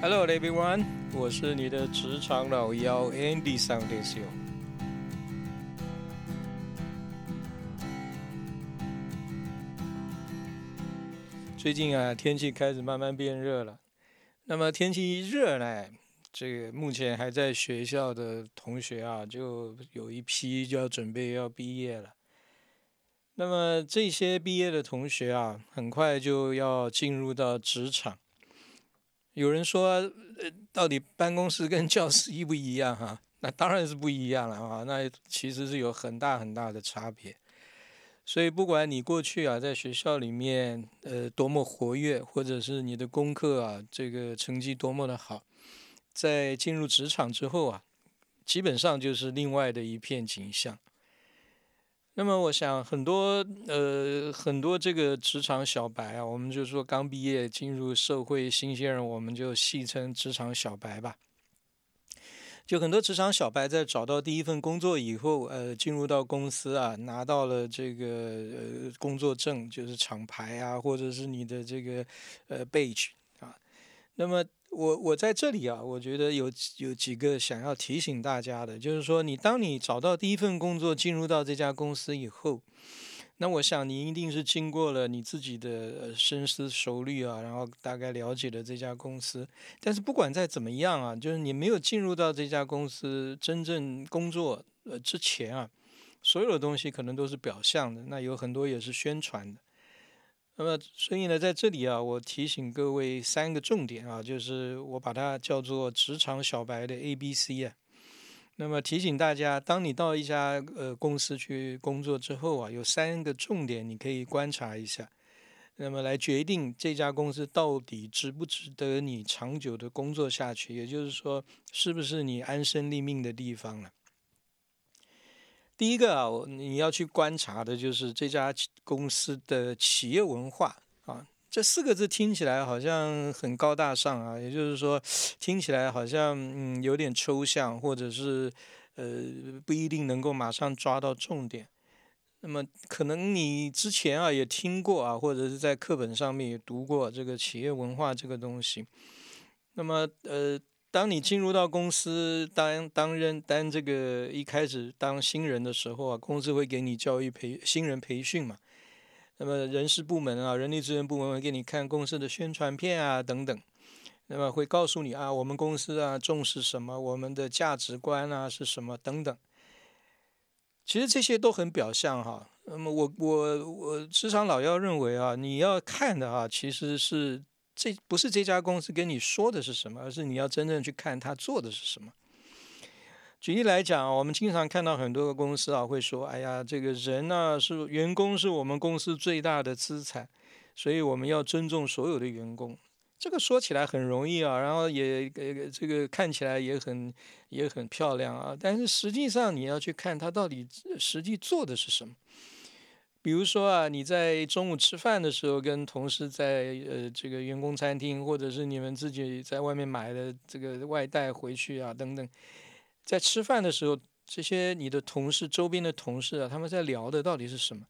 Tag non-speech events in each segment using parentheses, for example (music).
Hello everyone，我是你的职场老妖 Andy s a n d e s 最近啊，天气开始慢慢变热了。那么天气一热呢，这个目前还在学校的同学啊，就有一批就要准备要毕业了。那么这些毕业的同学啊，很快就要进入到职场。有人说，呃，到底办公室跟教室一不一样哈？那当然是不一样了啊！那其实是有很大很大的差别。所以不管你过去啊在学校里面呃多么活跃，或者是你的功课啊这个成绩多么的好，在进入职场之后啊，基本上就是另外的一片景象。那么我想很多呃很多这个职场小白啊，我们就说刚毕业进入社会新鲜人，我们就戏称职场小白吧。就很多职场小白在找到第一份工作以后，呃，进入到公司啊，拿到了这个呃工作证，就是厂牌啊，或者是你的这个呃 badge 啊，那么。我我在这里啊，我觉得有有几个想要提醒大家的，就是说，你当你找到第一份工作，进入到这家公司以后，那我想你一定是经过了你自己的深思熟虑啊，然后大概了解了这家公司。但是不管再怎么样啊，就是你没有进入到这家公司真正工作呃之前啊，所有的东西可能都是表象的，那有很多也是宣传的。那么，所以呢，在这里啊，我提醒各位三个重点啊，就是我把它叫做职场小白的 A、B、C 啊。那么提醒大家，当你到一家呃公司去工作之后啊，有三个重点你可以观察一下，那么来决定这家公司到底值不值得你长久的工作下去，也就是说，是不是你安身立命的地方了。第一个啊，你要去观察的就是这家公司的企业文化啊。这四个字听起来好像很高大上啊，也就是说，听起来好像嗯有点抽象，或者是呃不一定能够马上抓到重点。那么可能你之前啊也听过啊，或者是在课本上面也读过这个企业文化这个东西。那么呃。当你进入到公司当担任当这个一开始当新人的时候啊，公司会给你教育培新人培训嘛。那么人事部门啊，人力资源部门会给你看公司的宣传片啊等等。那么会告诉你啊，我们公司啊重视什么，我们的价值观啊是什么等等。其实这些都很表象哈。那么我我我职场老幺认为啊，你要看的啊其实是。这不是这家公司跟你说的是什么，而是你要真正去看他做的是什么。举例来讲，我们经常看到很多个公司啊，会说：“哎呀，这个人呢是员工，是我们公司最大的资产，所以我们要尊重所有的员工。”这个说起来很容易啊，然后也这个看起来也很也很漂亮啊，但是实际上你要去看他到底实际做的是什么。比如说啊，你在中午吃饭的时候，跟同事在呃这个员工餐厅，或者是你们自己在外面买的这个外带回去啊等等，在吃饭的时候，这些你的同事周边的同事啊，他们在聊的到底是什么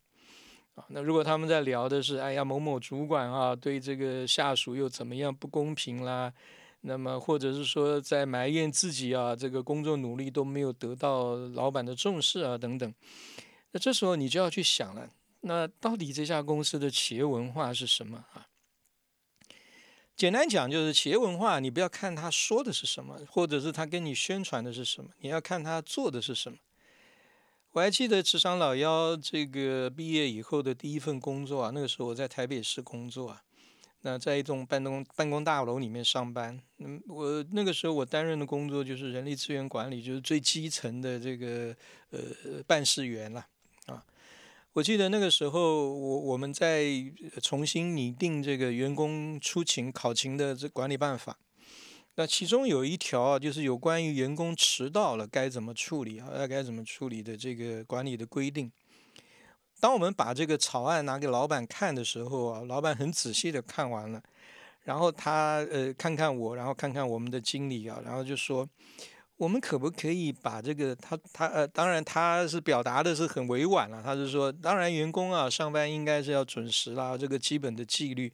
啊？那如果他们在聊的是，哎呀某某主管啊对这个下属又怎么样不公平啦，那么或者是说在埋怨自己啊这个工作努力都没有得到老板的重视啊等等，那这时候你就要去想了。那到底这家公司的企业文化是什么啊？简单讲，就是企业文化，你不要看他说的是什么，或者是他跟你宣传的是什么，你要看他做的是什么。我还记得职场老幺这个毕业以后的第一份工作啊，那个时候我在台北市工作啊，那在一栋办公办公大楼里面上班。嗯，我那个时候我担任的工作就是人力资源管理，就是最基层的这个呃办事员了。我记得那个时候，我我们在重新拟定这个员工出勤考勤的这管理办法。那其中有一条啊，就是有关于员工迟到了该怎么处理啊，该怎么处理的这个管理的规定。当我们把这个草案拿给老板看的时候啊，老板很仔细的看完了，然后他呃看看我，然后看看我们的经理啊，然后就说。我们可不可以把这个他他呃，当然他是表达的是很委婉了，他是说，当然员工啊上班应该是要准时啦，这个基本的纪律，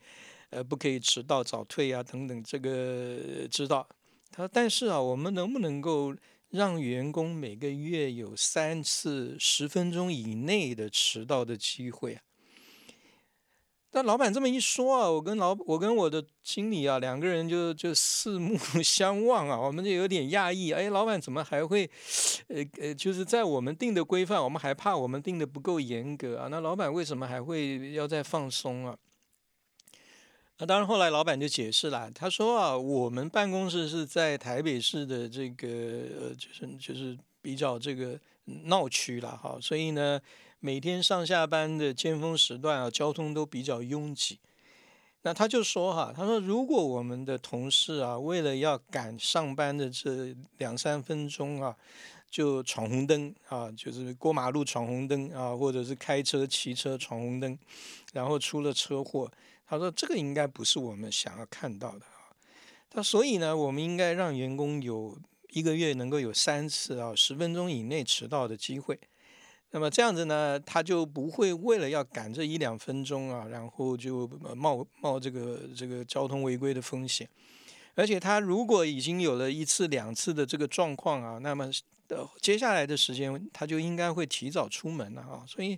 呃，不可以迟到、早退啊，等等，这个知道。他但是啊，我们能不能够让员工每个月有三次十分钟以内的迟到的机会啊？那老板这么一说啊，我跟老我跟我的经理啊，两个人就就四目 (laughs) 相望啊，我们就有点讶异。哎，老板怎么还会，呃呃，就是在我们定的规范，我们还怕我们定的不够严格啊？那老板为什么还会要再放松啊？那当然，后来老板就解释了，他说啊，我们办公室是在台北市的这个呃，就是就是比较这个闹区了哈，所以呢。每天上下班的尖峰时段啊，交通都比较拥挤。那他就说哈，他说如果我们的同事啊，为了要赶上班的这两三分钟啊，就闯红灯啊，就是过马路闯红灯啊，或者是开车骑车闯红灯，然后出了车祸，他说这个应该不是我们想要看到的啊。他所以呢，我们应该让员工有一个月能够有三次啊，十分钟以内迟到的机会。那么这样子呢，他就不会为了要赶这一两分钟啊，然后就冒冒这个这个交通违规的风险。而且他如果已经有了一次两次的这个状况啊，那么呃接下来的时间他就应该会提早出门了啊。所以，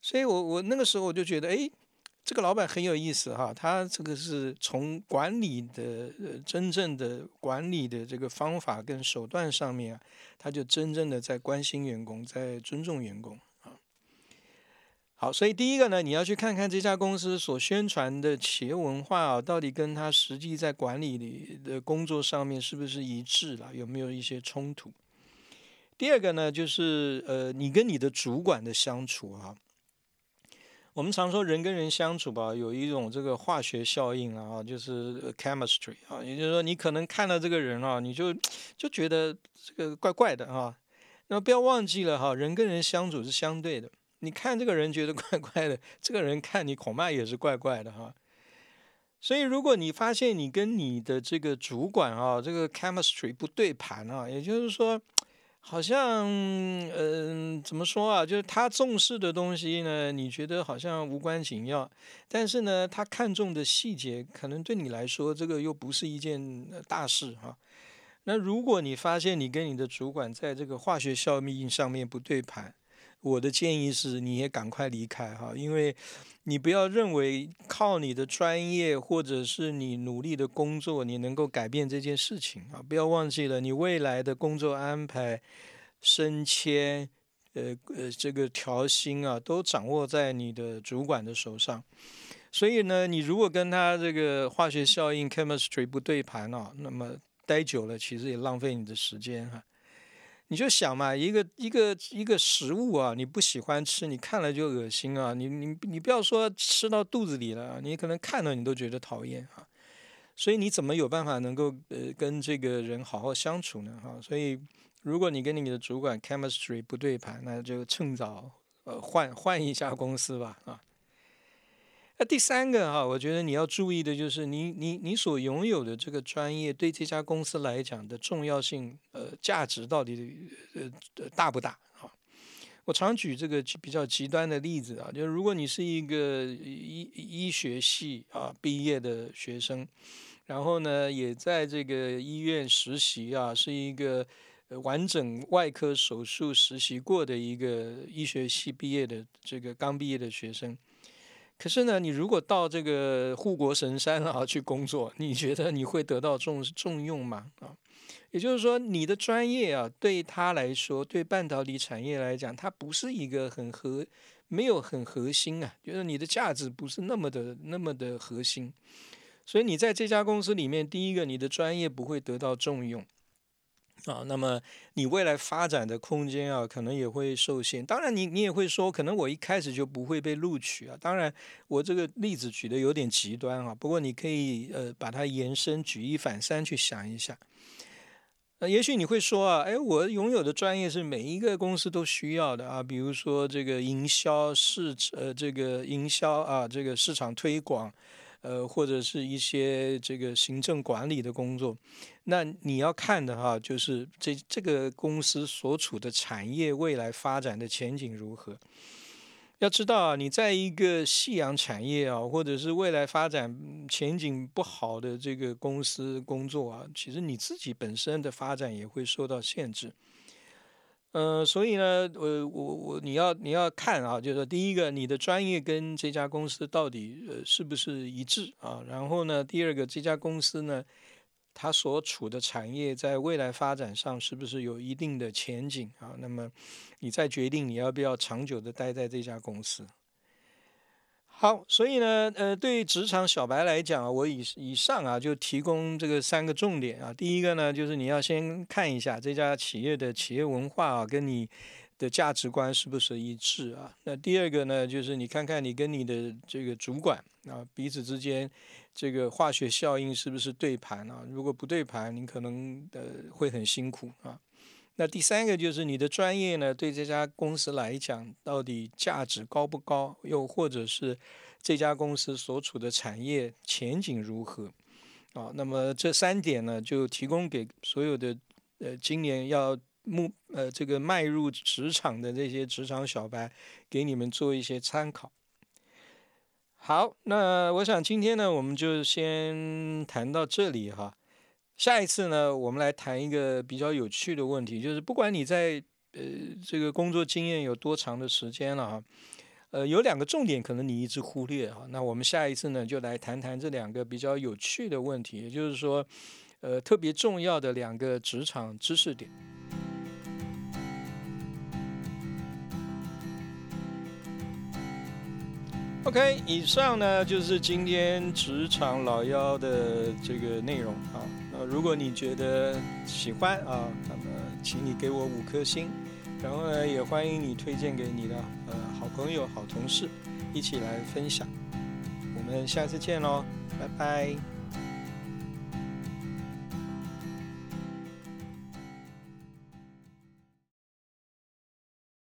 所以我我那个时候我就觉得，哎。这个老板很有意思哈，他这个是从管理的真正的管理的这个方法跟手段上面啊，他就真正的在关心员工，在尊重员工啊。好，所以第一个呢，你要去看看这家公司所宣传的企业文化啊，到底跟他实际在管理的工作上面是不是一致了，有没有一些冲突？第二个呢，就是呃，你跟你的主管的相处啊。我们常说人跟人相处吧，有一种这个化学效应啊，就是 chemistry 啊，也就是说你可能看到这个人啊，你就就觉得这个怪怪的啊。那不要忘记了哈，人跟人相处是相对的。你看这个人觉得怪怪的，这个人看你恐怕也是怪怪的哈。所以如果你发现你跟你的这个主管啊，这个 chemistry 不对盘啊，也就是说。好像，嗯，怎么说啊？就是他重视的东西呢，你觉得好像无关紧要，但是呢，他看重的细节，可能对你来说，这个又不是一件大事哈。那如果你发现你跟你的主管在这个化学效应上面不对盘，我的建议是，你也赶快离开哈，因为。你不要认为靠你的专业或者是你努力的工作，你能够改变这件事情啊！不要忘记了，你未来的工作安排、升迁、呃呃这个调薪啊，都掌握在你的主管的手上。所以呢，你如果跟他这个化学效应 （chemistry） 不对盘啊，那么待久了，其实也浪费你的时间哈。你就想嘛，一个一个一个食物啊，你不喜欢吃，你看了就恶心啊！你你你不要说吃到肚子里了，你可能看了你都觉得讨厌啊！所以你怎么有办法能够呃跟这个人好好相处呢？哈！所以如果你跟你的主管 chemistry 不对盘，那就趁早呃换换一家公司吧啊！那第三个哈，我觉得你要注意的就是你你你所拥有的这个专业对这家公司来讲的重要性，呃，价值到底呃大不大啊？我常举这个比较极端的例子啊，就是如果你是一个医医学系啊毕业的学生，然后呢也在这个医院实习啊，是一个完整外科手术实习过的一个医学系毕业的这个刚毕业的学生。可是呢，你如果到这个护国神山啊去工作，你觉得你会得到重重用吗？啊，也就是说，你的专业啊，对他来说，对半导体产业来讲，它不是一个很核，没有很核心啊，就是你的价值不是那么的那么的核心，所以你在这家公司里面，第一个，你的专业不会得到重用。啊，那么你未来发展的空间啊，可能也会受限。当然，你你也会说，可能我一开始就不会被录取啊。当然，我这个例子举的有点极端啊。不过你可以呃把它延伸，举一反三去想一下。呃，也许你会说啊，哎，我拥有的专业是每一个公司都需要的啊，比如说这个营销市呃这个营销啊，这个市场推广。呃，或者是一些这个行政管理的工作，那你要看的哈，就是这这个公司所处的产业未来发展的前景如何。要知道啊，你在一个夕阳产业啊，或者是未来发展前景不好的这个公司工作啊，其实你自己本身的发展也会受到限制。呃，所以呢，我，我我你要你要看啊，就是，第一个，你的专业跟这家公司到底呃是不是一致啊？然后呢，第二个，这家公司呢，它所处的产业在未来发展上是不是有一定的前景啊？那么，你再决定你要不要长久的待在这家公司。好，所以呢，呃，对职场小白来讲啊，我以以上啊就提供这个三个重点啊。第一个呢，就是你要先看一下这家企业的企业文化啊，跟你的价值观是不是一致啊。那第二个呢，就是你看看你跟你的这个主管啊，彼此之间这个化学效应是不是对盘啊？如果不对盘，你可能呃会很辛苦啊。那第三个就是你的专业呢，对这家公司来讲，到底价值高不高？又或者是这家公司所处的产业前景如何？啊，那么这三点呢，就提供给所有的呃今年要目呃这个迈入职场的这些职场小白，给你们做一些参考。好，那我想今天呢，我们就先谈到这里哈。下一次呢，我们来谈一个比较有趣的问题，就是不管你在呃这个工作经验有多长的时间了哈，呃有两个重点可能你一直忽略哈，那我们下一次呢就来谈谈这两个比较有趣的问题，也就是说，呃特别重要的两个职场知识点。OK，以上呢就是今天职场老妖的这个内容啊。那如果你觉得喜欢啊，那么请你给我五颗星，然后呢，也欢迎你推荐给你的呃好朋友、好同事，一起来分享。我们下次见喽，拜拜。